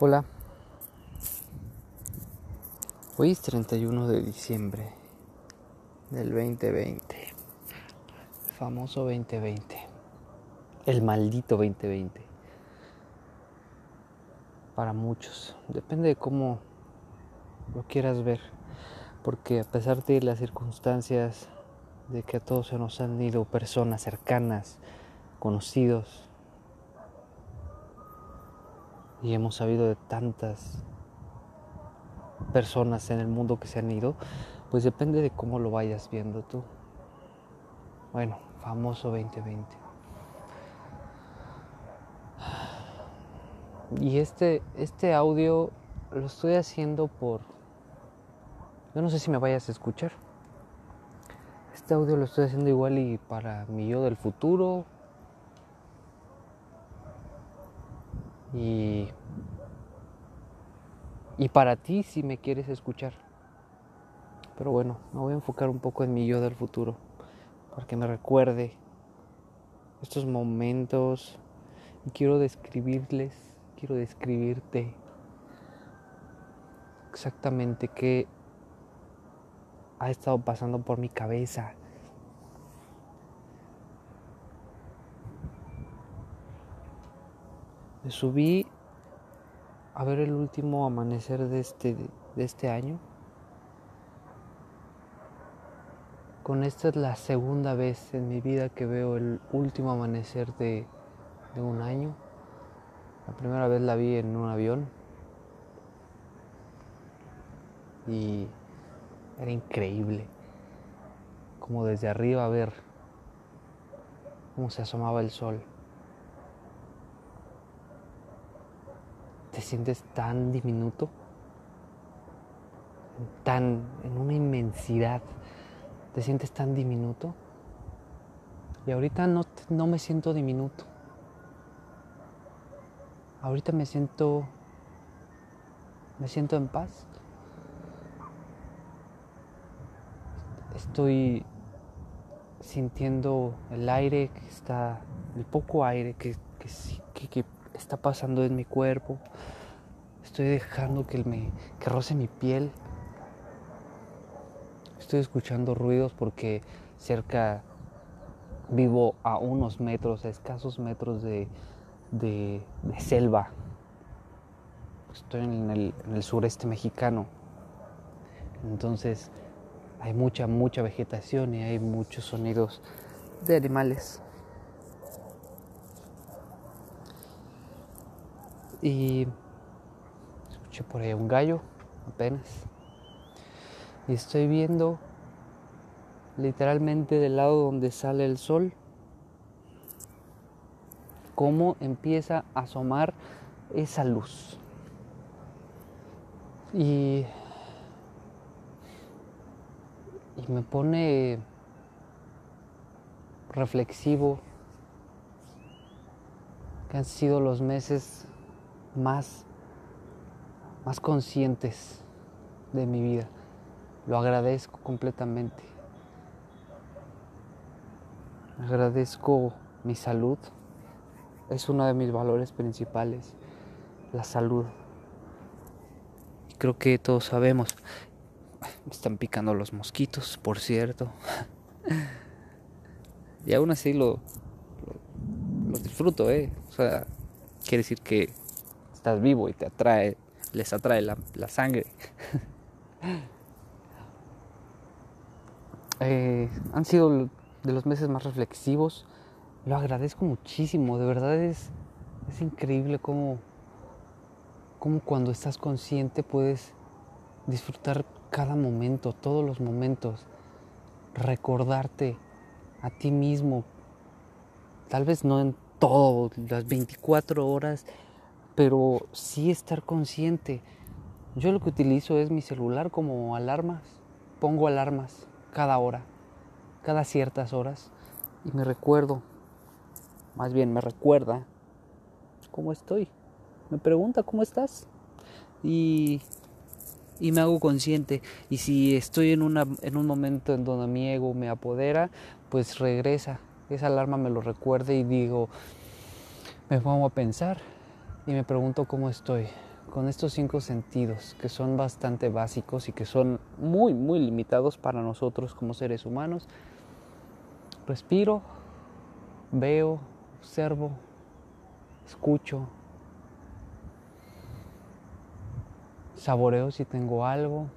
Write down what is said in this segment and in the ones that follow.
Hola. Hoy es 31 de diciembre del 2020. El famoso 2020. El maldito 2020. Para muchos. Depende de cómo lo quieras ver. Porque a pesar de las circunstancias de que a todos se nos han ido personas cercanas, conocidos, y hemos sabido de tantas personas en el mundo que se han ido, pues depende de cómo lo vayas viendo tú. Bueno, famoso 2020. Y este, este audio lo estoy haciendo por... Yo no sé si me vayas a escuchar. Este audio lo estoy haciendo igual y para mi yo del futuro, Y, y para ti si me quieres escuchar. Pero bueno, me voy a enfocar un poco en mi yo del futuro, para que me recuerde estos momentos y quiero describirles, quiero describirte exactamente qué ha estado pasando por mi cabeza Subí a ver el último amanecer de este, de este año. Con esta es la segunda vez en mi vida que veo el último amanecer de, de un año. La primera vez la vi en un avión. Y era increíble. Como desde arriba ver cómo se asomaba el sol. Te sientes tan diminuto, tan en una inmensidad, te sientes tan diminuto. Y ahorita no, no me siento diminuto. Ahorita me siento me siento en paz. Estoy sintiendo el aire que está, el poco aire que, que, que está pasando en mi cuerpo. Estoy dejando que, me, que roce mi piel. Estoy escuchando ruidos porque cerca vivo a unos metros, a escasos metros de, de, selva. Estoy en el, en el sureste mexicano. Entonces hay mucha, mucha vegetación y hay muchos sonidos de animales. Y escuché por ahí un gallo apenas. Y estoy viendo literalmente del lado donde sale el sol cómo empieza a asomar esa luz. Y, y me pone reflexivo que han sido los meses más, más conscientes de mi vida. Lo agradezco completamente. Agradezco mi salud. Es uno de mis valores principales, la salud. Creo que todos sabemos. Me están picando los mosquitos, por cierto. y aún así lo, lo, disfruto, ¿eh? O sea, quiere decir que estás vivo y te atrae, les atrae la, sangre. Eh, han sido de los meses más reflexivos. Lo agradezco muchísimo, de verdad es, es increíble cómo, cómo cuando estás consciente puedes disfrutar cada momento, todos los momentos, recordarte a ti mismo, tal vez no en todo, las 24 horas pero sí estar consciente. Yo lo que utilizo es mi celular como alarmas. Pongo alarmas cada hora, cada ciertas horas y me recuerdo, más bien me recuerda cómo estoy. Me pregunta cómo estás y, y me hago consciente. Y si estoy en, una, en un momento en donde mi ego me apodera, pues regresa. Esa alarma me lo recuerda y digo, me pongo a pensar y me pregunto cómo estoy, con estos cinco sentidos que son bastante básicos y que son muy, muy limitados para nosotros como seres humanos. Respiro, veo, observo, escucho, saboreo si tengo algo,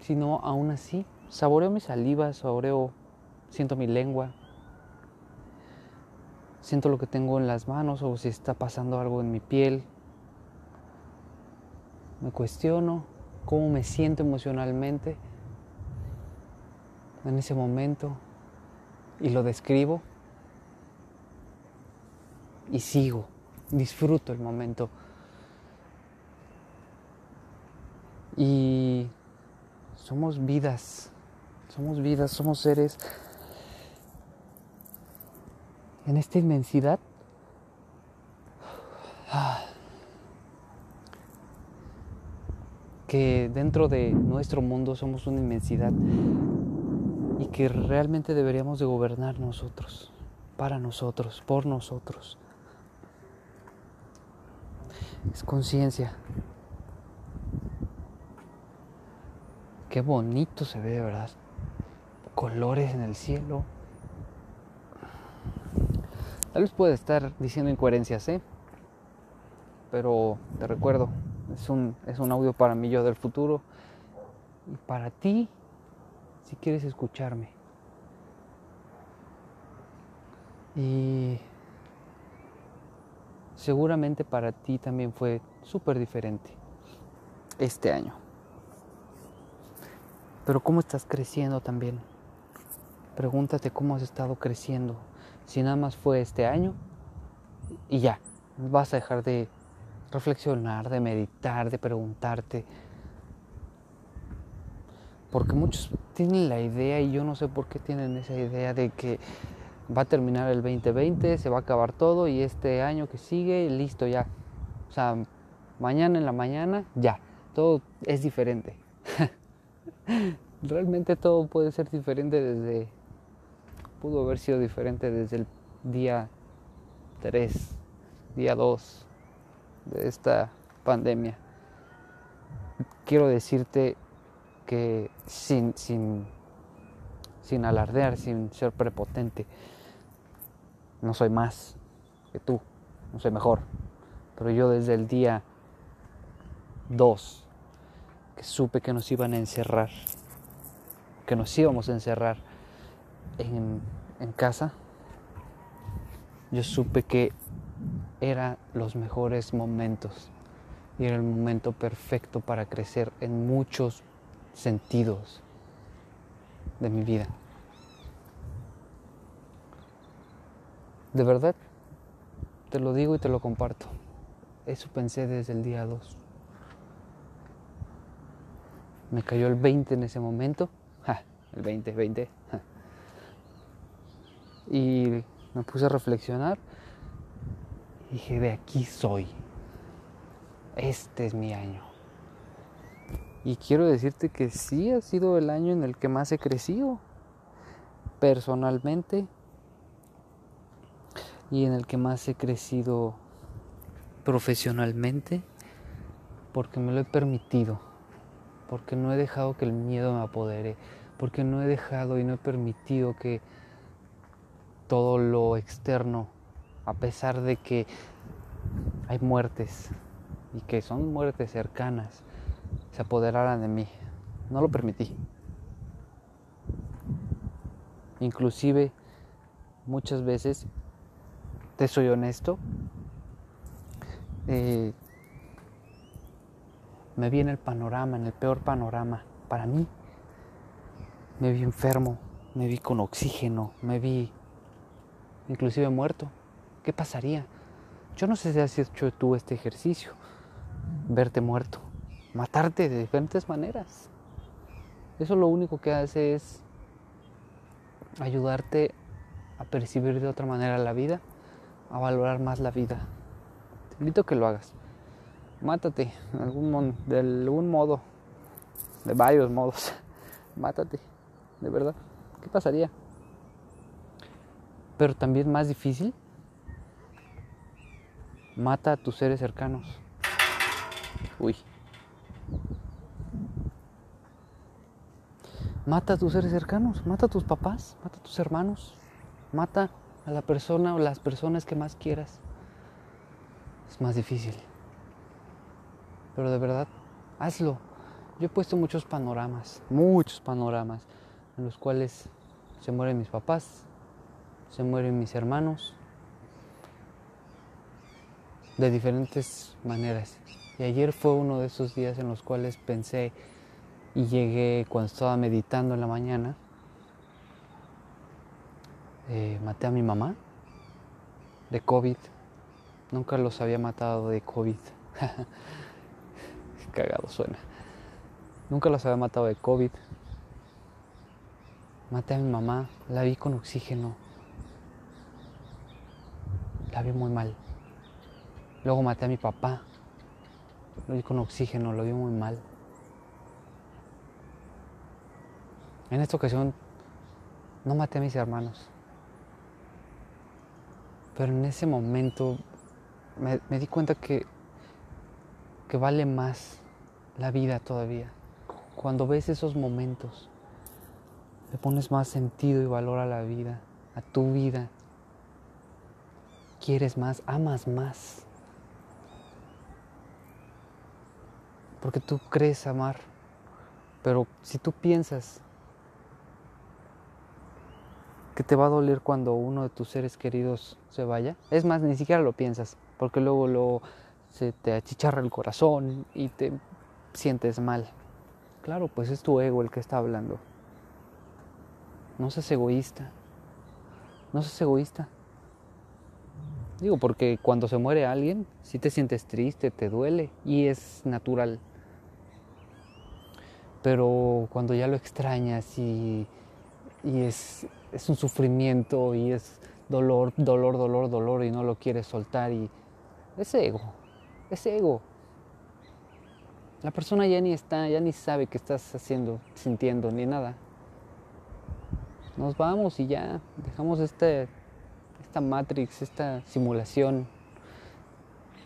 si no, aún así, saboreo mi saliva, saboreo, siento mi lengua, siento lo que tengo en las manos o si está pasando algo en mi piel. Me cuestiono cómo me siento emocionalmente en ese momento y lo describo y sigo, disfruto el momento. Y somos vidas, somos vidas, somos seres en esta inmensidad. Que dentro de nuestro mundo somos una inmensidad y que realmente deberíamos de gobernar nosotros, para nosotros, por nosotros. Es conciencia. Qué bonito se ve, ¿verdad? Colores en el cielo. Tal vez puede estar diciendo incoherencias, ¿eh? Pero te recuerdo, es un, es un audio para mí yo del futuro y para ti si quieres escucharme. Y seguramente para ti también fue súper diferente este año. Pero ¿cómo estás creciendo también? Pregúntate cómo has estado creciendo. Si nada más fue este año y ya, vas a dejar de reflexionar, de meditar, de preguntarte. Porque muchos tienen la idea, y yo no sé por qué tienen esa idea de que va a terminar el 2020, se va a acabar todo y este año que sigue, listo ya. O sea, mañana en la mañana, ya, todo es diferente. Realmente todo puede ser diferente desde, pudo haber sido diferente desde el día 3, día 2 de esta pandemia. Quiero decirte que sin, sin, sin alardear, sin ser prepotente, no soy más que tú, no soy mejor, pero yo desde el día 2 que supe que nos iban a encerrar, que nos íbamos a encerrar en, en casa, yo supe que eran los mejores momentos y era el momento perfecto para crecer en muchos sentidos de mi vida. De verdad, te lo digo y te lo comparto. Eso pensé desde el día 2. Me cayó el 20 en ese momento. el 20, 20. Y me puse a reflexionar. Dije, de aquí soy. Este es mi año. Y quiero decirte que sí ha sido el año en el que más he crecido. Personalmente. Y en el que más he crecido profesionalmente. Porque me lo he permitido porque no he dejado que el miedo me apodere, porque no he dejado y no he permitido que todo lo externo, a pesar de que hay muertes y que son muertes cercanas, se apoderaran de mí. No lo permití. Inclusive muchas veces, te soy honesto, eh, me vi en el panorama, en el peor panorama para mí. Me vi enfermo, me vi con oxígeno, me vi inclusive muerto. ¿Qué pasaría? Yo no sé si has hecho tú este ejercicio, verte muerto, matarte de diferentes maneras. Eso lo único que hace es ayudarte a percibir de otra manera la vida, a valorar más la vida. Te invito a que lo hagas mátate de algún, de algún modo, de varios modos, mátate, de verdad, ¿qué pasaría? Pero también más difícil, mata a tus seres cercanos, Uy. Mata a tus seres cercanos, mata a tus papás, mata a tus hermanos, mata a la persona o las personas que más quieras. Es más difícil. Pero de verdad, hazlo. Yo he puesto muchos panoramas, muchos panoramas, en los cuales se mueren mis papás, se mueren mis hermanos, de diferentes maneras. Y ayer fue uno de esos días en los cuales pensé y llegué cuando estaba meditando en la mañana. Eh, maté a mi mamá de COVID. Nunca los había matado de COVID. Cagado suena. Nunca los había matado de COVID. Maté a mi mamá, la vi con oxígeno. La vi muy mal. Luego maté a mi papá. Lo vi con oxígeno, lo vi muy mal. En esta ocasión no maté a mis hermanos. Pero en ese momento me, me di cuenta que, que vale más la vida todavía. Cuando ves esos momentos, le pones más sentido y valor a la vida, a tu vida. Quieres más, amas más. Porque tú crees amar. Pero si tú piensas que te va a doler cuando uno de tus seres queridos se vaya, es más, ni siquiera lo piensas, porque luego, luego se te achicharra el corazón y te sientes mal. Claro, pues es tu ego el que está hablando. No seas egoísta. No seas egoísta. Digo, porque cuando se muere alguien, si te sientes triste, te duele y es natural. Pero cuando ya lo extrañas y, y es, es un sufrimiento y es dolor, dolor, dolor, dolor y no lo quieres soltar y es ego, es ego. La persona ya ni está, ya ni sabe qué estás haciendo, sintiendo, ni nada. Nos vamos y ya dejamos este, esta matrix, esta simulación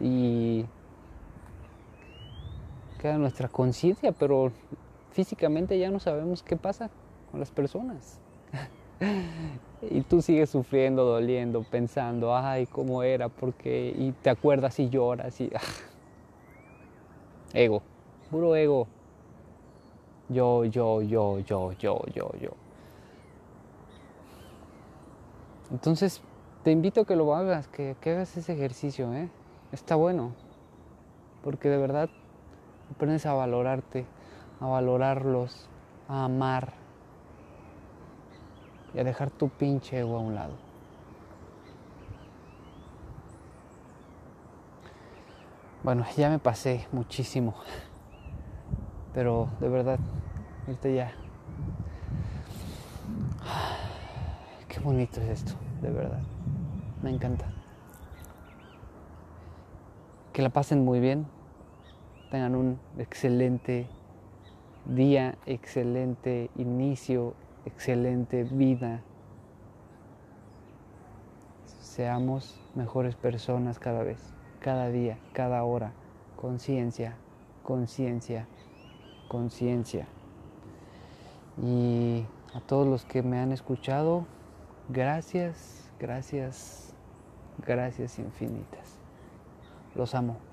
y queda nuestra conciencia, pero físicamente ya no sabemos qué pasa con las personas. y tú sigues sufriendo, doliendo, pensando, ay, cómo era, porque, y te acuerdas y lloras y... ego puro ego. Yo, yo, yo, yo, yo, yo, yo. Entonces, te invito a que lo hagas, que, hagas ese ejercicio, ¿eh? Está bueno. Porque de verdad aprendes a valorarte, a valorarlos, a amar y a dejar tu pinche ego a un lado. Bueno, ya me pasé muchísimo. Pero de verdad, ahorita ya. Qué bonito es esto, de verdad. Me encanta. Que la pasen muy bien. Tengan un excelente día, excelente inicio, excelente vida. Seamos mejores personas cada vez, cada día, cada hora. Conciencia, conciencia conciencia. Y a todos los que me han escuchado, gracias, gracias, gracias infinitas. Los amo.